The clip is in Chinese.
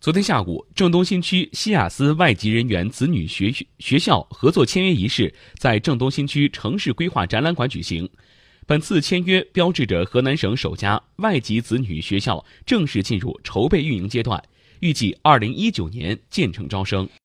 昨天下午郑东新区西雅斯外籍人员子女学学校合作签约仪式在郑东新区城市规划展览馆举行本次签约标志着河南省首家外籍子女学校正式进入筹备运营阶段预计二零一九年建成招生。